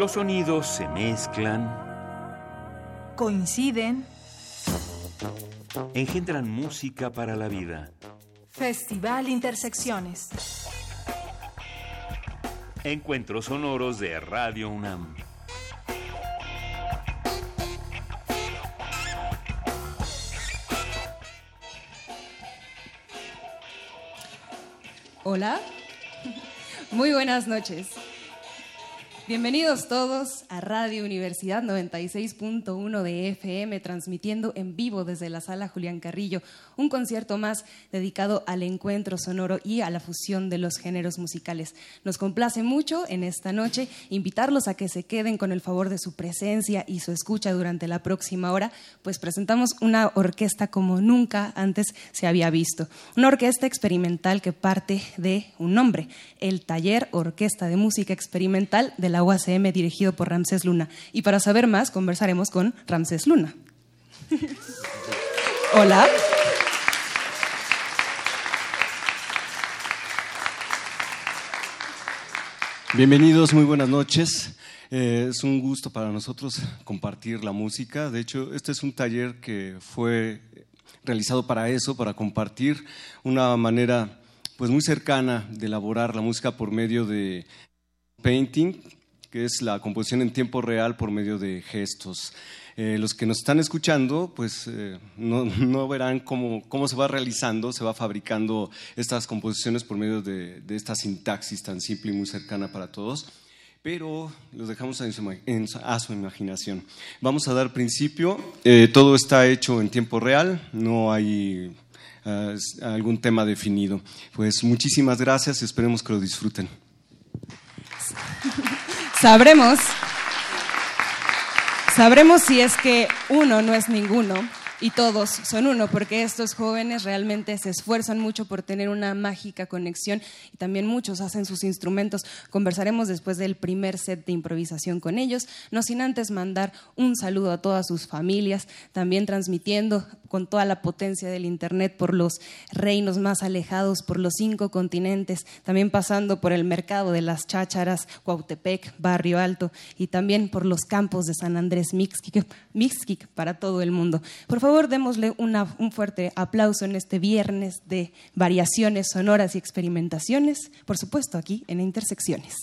Los sonidos se mezclan, coinciden, engendran música para la vida. Festival Intersecciones. Encuentros sonoros de Radio UNAM. Hola, muy buenas noches. Bienvenidos todos a Radio Universidad 96.1 de FM, transmitiendo en vivo desde la sala Julián Carrillo, un concierto más dedicado al encuentro sonoro y a la fusión de los géneros musicales. Nos complace mucho en esta noche invitarlos a que se queden con el favor de su presencia y su escucha durante la próxima hora, pues presentamos una orquesta como nunca antes se había visto. Una orquesta experimental que parte de un nombre, el Taller Orquesta de Música Experimental de la UACM dirigido por Ramsés Luna. Y para saber más, conversaremos con Ramsés Luna. Hola. Bienvenidos, muy buenas noches. Eh, es un gusto para nosotros compartir la música. De hecho, este es un taller que fue realizado para eso, para compartir una manera pues muy cercana de elaborar la música por medio de painting, que es la composición en tiempo real por medio de gestos. Eh, los que nos están escuchando, pues eh, no, verán cómo, cómo, se va realizando, se va fabricando estas composiciones por medio de, esta sintaxis tan simple y muy cercana para todos, pero los dejamos a su, imaginación. Vamos a dar principio, eh, todo está hecho en tiempo real, no hay algún tema definido. Pues muchísimas gracias y esperemos que lo disfruten. Sabremos, sabremos si es que uno no es ninguno y todos son uno, porque estos jóvenes realmente se esfuerzan mucho por tener una mágica conexión y también muchos hacen sus instrumentos. Conversaremos después del primer set de improvisación con ellos, no sin antes mandar un saludo a todas sus familias, también transmitiendo con toda la potencia del Internet por los reinos más alejados, por los cinco continentes, también pasando por el mercado de las chácharas, Cuautepec, Barrio Alto y también por los campos de San Andrés Mixquic, para todo el mundo. Por favor, démosle un fuerte aplauso en este viernes de variaciones sonoras y experimentaciones, por supuesto aquí en Intersecciones.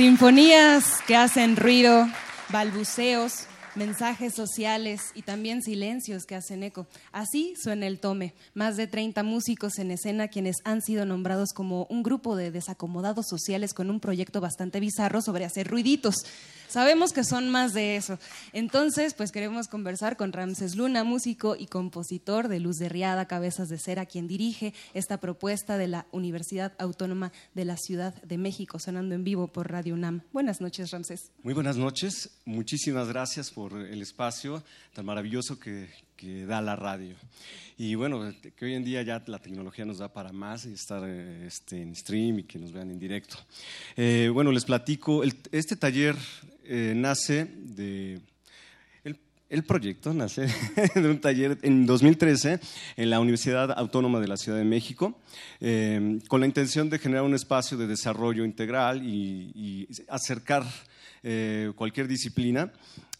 Sinfonías que hacen ruido, balbuceos, mensajes sociales y también silencios que hacen eco. Así suena el tome. Más de 30 músicos en escena quienes han sido nombrados como un grupo de desacomodados sociales con un proyecto bastante bizarro sobre hacer ruiditos. Sabemos que son más de eso. Entonces, pues queremos conversar con Ramses Luna, músico y compositor de Luz de Riada, Cabezas de Cera, quien dirige esta propuesta de la Universidad Autónoma de la Ciudad de México, sonando en vivo por Radio UNAM. Buenas noches, Ramses. Muy buenas noches. Muchísimas gracias por el espacio tan maravilloso que, que da la radio. Y bueno, que hoy en día ya la tecnología nos da para más y estar eh, este, en stream y que nos vean en directo. Eh, bueno, les platico, este taller eh, nace de... El, proyecto nace de un taller en 2013 en la Universidad Autónoma de la Ciudad de México, con la intención de generar un espacio de desarrollo integral y, y acercar eh, cualquier disciplina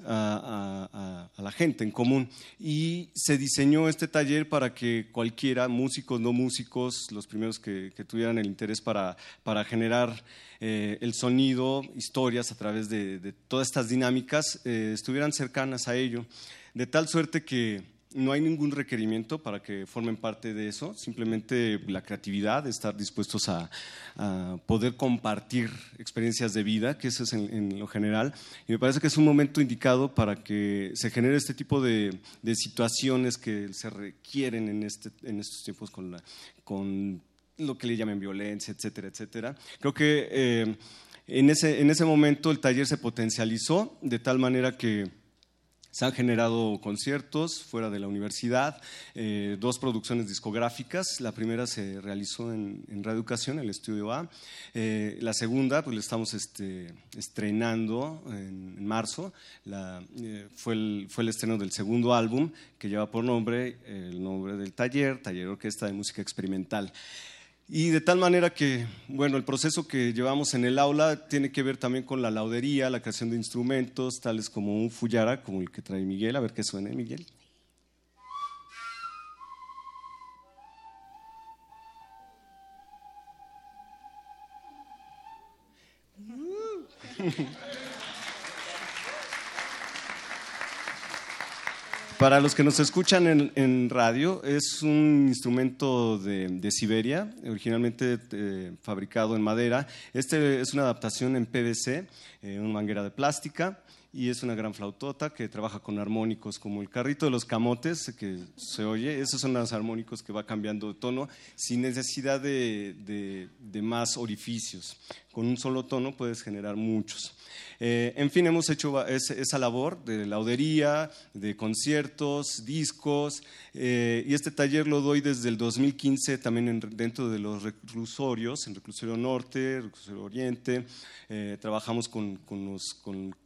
a, la gente en común. Y se diseñó este taller para que cualquiera, músicos, no músicos, los primeros que, tuvieran el interés para, para generar eh, el sonido, historias a través de, todas estas dinámicas, eh, estuvieran cercanas a ello. De tal suerte que no hay ningún requerimiento para que formen parte de eso, simplemente la creatividad, estar dispuestos a, poder compartir experiencias de vida, que eso es en, lo general. Y me parece que es un momento indicado para que se genere este tipo de, situaciones que se requieren en, este, estos tiempos con, lo que le llaman violencia, etcétera, etcétera. Creo que eh, en ese momento el taller se potencializó de tal manera que se han generado conciertos fuera de la universidad, eh, dos producciones discográficas. La primera se realizó en, en el Estudio A. Eh, la segunda, pues la estamos este, estrenando en, marzo. Eh, fue, el, fue el estreno del segundo álbum que lleva por nombre el nombre del taller, Taller Orquesta de Música Experimental. Y de tal manera que, bueno, el proceso que llevamos en el aula tiene que ver también con la laudería, la creación de instrumentos, tales como un fuyara, como el que trae Miguel. A ver qué suene, Miguel. Para los que nos escuchan en, radio, es un instrumento de, Siberia, originalmente eh, fabricado en madera. Este es una adaptación en PVC, eh, una manguera de plástica, y es una gran flautota que trabaja con armónicos como el carrito de los camotes que se oye. Esos son los armónicos que va cambiando de tono sin necesidad de más orificios. Con un solo tono puedes generar muchos. Eh, en fin, hemos hecho esa labor de laudería, de conciertos, discos, eh, y este taller lo doy desde el 2015 también dentro de los reclusorios, en Reclusorio Norte, Reclusorio Oriente, eh, trabajamos con,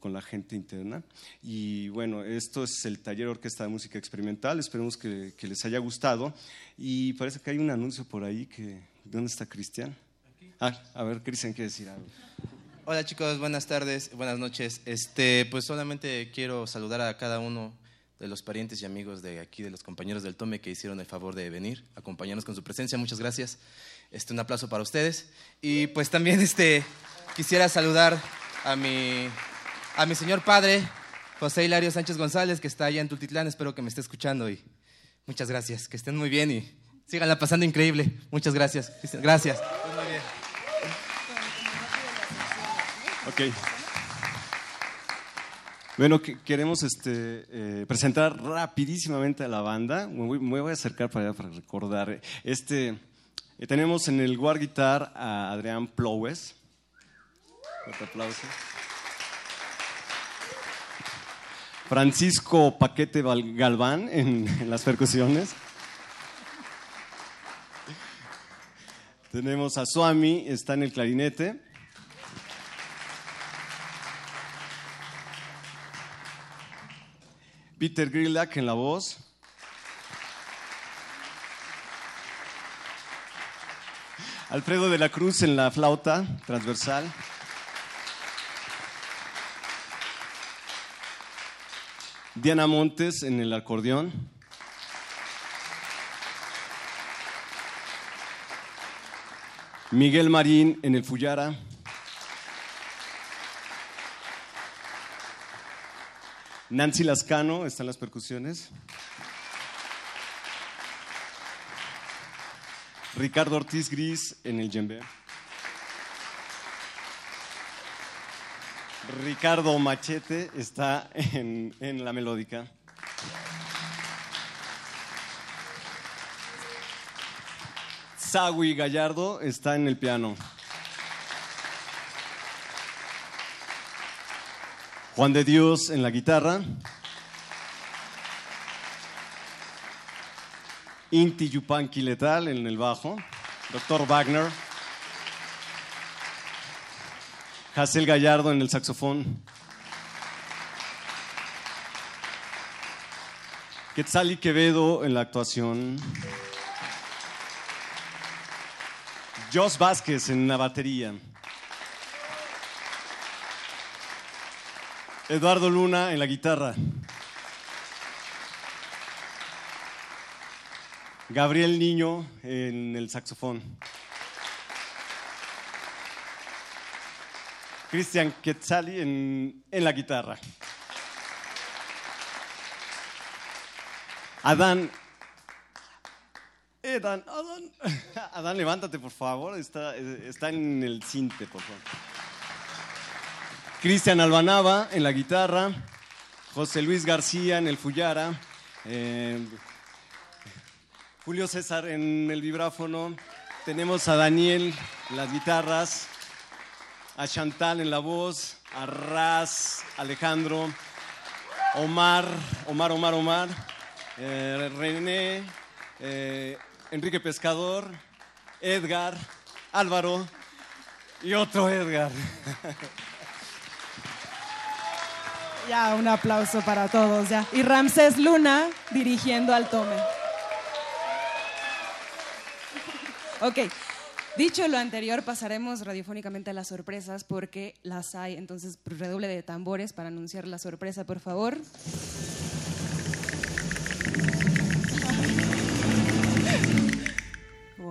la gente interna. Y bueno, esto es el taller Orquesta de Música Experimental, esperemos que, les haya gustado. Y parece que hay un anuncio por ahí que... ¿Dónde está Cristian? Ah, a ver, Cristian quiere decir algo. Hola chicos, buenas tardes, buenas noches. Este, pues solamente quiero saludar a cada uno de los parientes y amigos de aquí, de los compañeros del Tome que hicieron el favor de venir, acompañarnos con su presencia. Muchas gracias. Este, un aplauso para ustedes. Y pues también este, quisiera saludar a mi, a mi señor padre, José Hilario Sánchez González, que está allá en Tultitlán. Espero que me esté escuchando y muchas gracias. Que estén muy bien y síganla pasando increíble. Muchas gracias. Gracias. muy bien. Ok. Bueno, queremos este, eh, presentar rapidísimamente a la banda. Me voy, a acercar para, para recordar. Este, eh, tenemos en el War Guitar a Adrián Plowes. Otro aplauso. Francisco Paquete Galván en las percusiones. Tenemos a Suami, está en el clarinete. Peter Grillak en la voz. Alfredo de la Cruz en la flauta transversal. Diana Montes en el acordeón. Miguel Marín en el Fuyara. Nancy Lascano está en las percusiones. Ricardo Ortiz Gris en el djembe. Ricardo Machete está en, en la melódica. Sagui Gallardo está en el piano. Juan de Dios en la guitarra. Inti Yupanqui Letal en el bajo. Doctor Wagner. Hazel Gallardo en el saxofón. Quetzali Quevedo en la actuación. Jos Vázquez en la batería. Eduardo Luna en la guitarra. Gabriel Niño en el saxofón. Cristian Quetzali en, en la guitarra. Adán. Adán, Adán. Adán, levántate, por favor. Está, está en el cinte, por favor. Cristian Albanaba en la guitarra. José Luis García en el Fuyara. eh, Julio César en el vibráfono. Tenemos a Daniel en las guitarras. A Chantal en la voz. A Raz, Alejandro. Omar, Omar, Omar, Omar. eh, René. eh, Enrique Pescador. Edgar. Álvaro. Y otro Edgar. Ya, un aplauso para todos, ya. Y Ramsés Luna dirigiendo al tome. Ok. Dicho lo anterior, pasaremos radiofónicamente a las sorpresas porque las hay. Entonces, redoble de tambores para anunciar la sorpresa, por favor.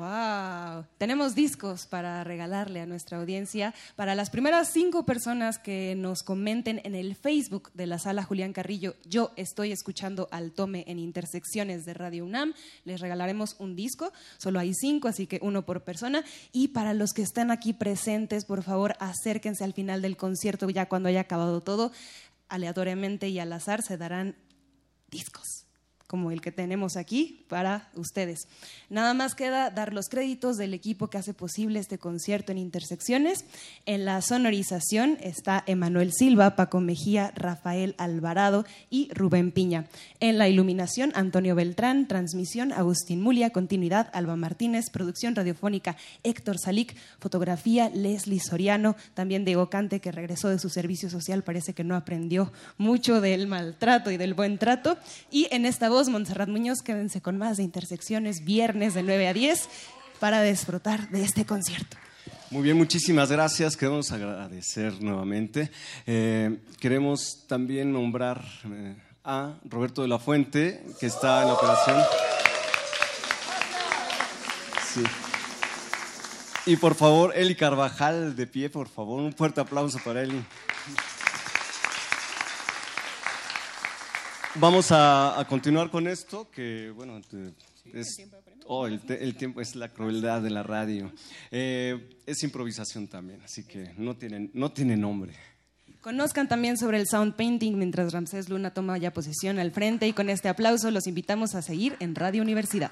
Wow. Tenemos discos para regalarle a nuestra audiencia. Para las primeras cinco personas que nos comenten en el Facebook de la sala Julián Carrillo, yo estoy escuchando al tome en intersecciones de Radio UNAM, les regalaremos un disco. Solo hay cinco, así que uno por persona. Y para los que están aquí presentes, por favor, acérquense al final del concierto, ya cuando haya acabado todo. Aleatoriamente y al azar se darán discos como el que tenemos aquí para ustedes. Nada más queda dar los créditos del equipo que hace posible este concierto en Intersecciones. En la sonorización está Emanuel Silva, Paco Mejía, Rafael Alvarado y Rubén Piña. En la iluminación, Antonio Beltrán, transmisión, Agustín Mulia, continuidad, Alba Martínez, producción radiofónica, Héctor Salic, fotografía, Leslie Soriano, también Diego Cante, que regresó de su servicio social, parece que no aprendió mucho del maltrato y del buen trato. Y en esta voz, Montserrat Muñoz, quédense con más de Intersecciones, viernes de 9 a 10, para disfrutar de este concierto. Muy bien, muchísimas gracias. Queremos agradecer nuevamente. Eh, queremos también nombrar eh, a Roberto de la Fuente, que está en la operación. Sí. Y por favor, Eli Carvajal, de pie, por favor. Un fuerte aplauso para Eli. Vamos a, a continuar con esto, que bueno, es, oh, el, te- el tiempo es la crueldad de la radio. Eh, es improvisación también, así que no tiene, no tiene nombre. Conozcan también sobre el sound painting mientras Ramsés Luna toma ya posesión al frente y con este aplauso los invitamos a seguir en Radio Universidad.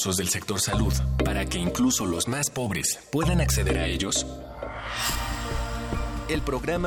Del sector salud para que incluso los más pobres puedan acceder a ellos? El programa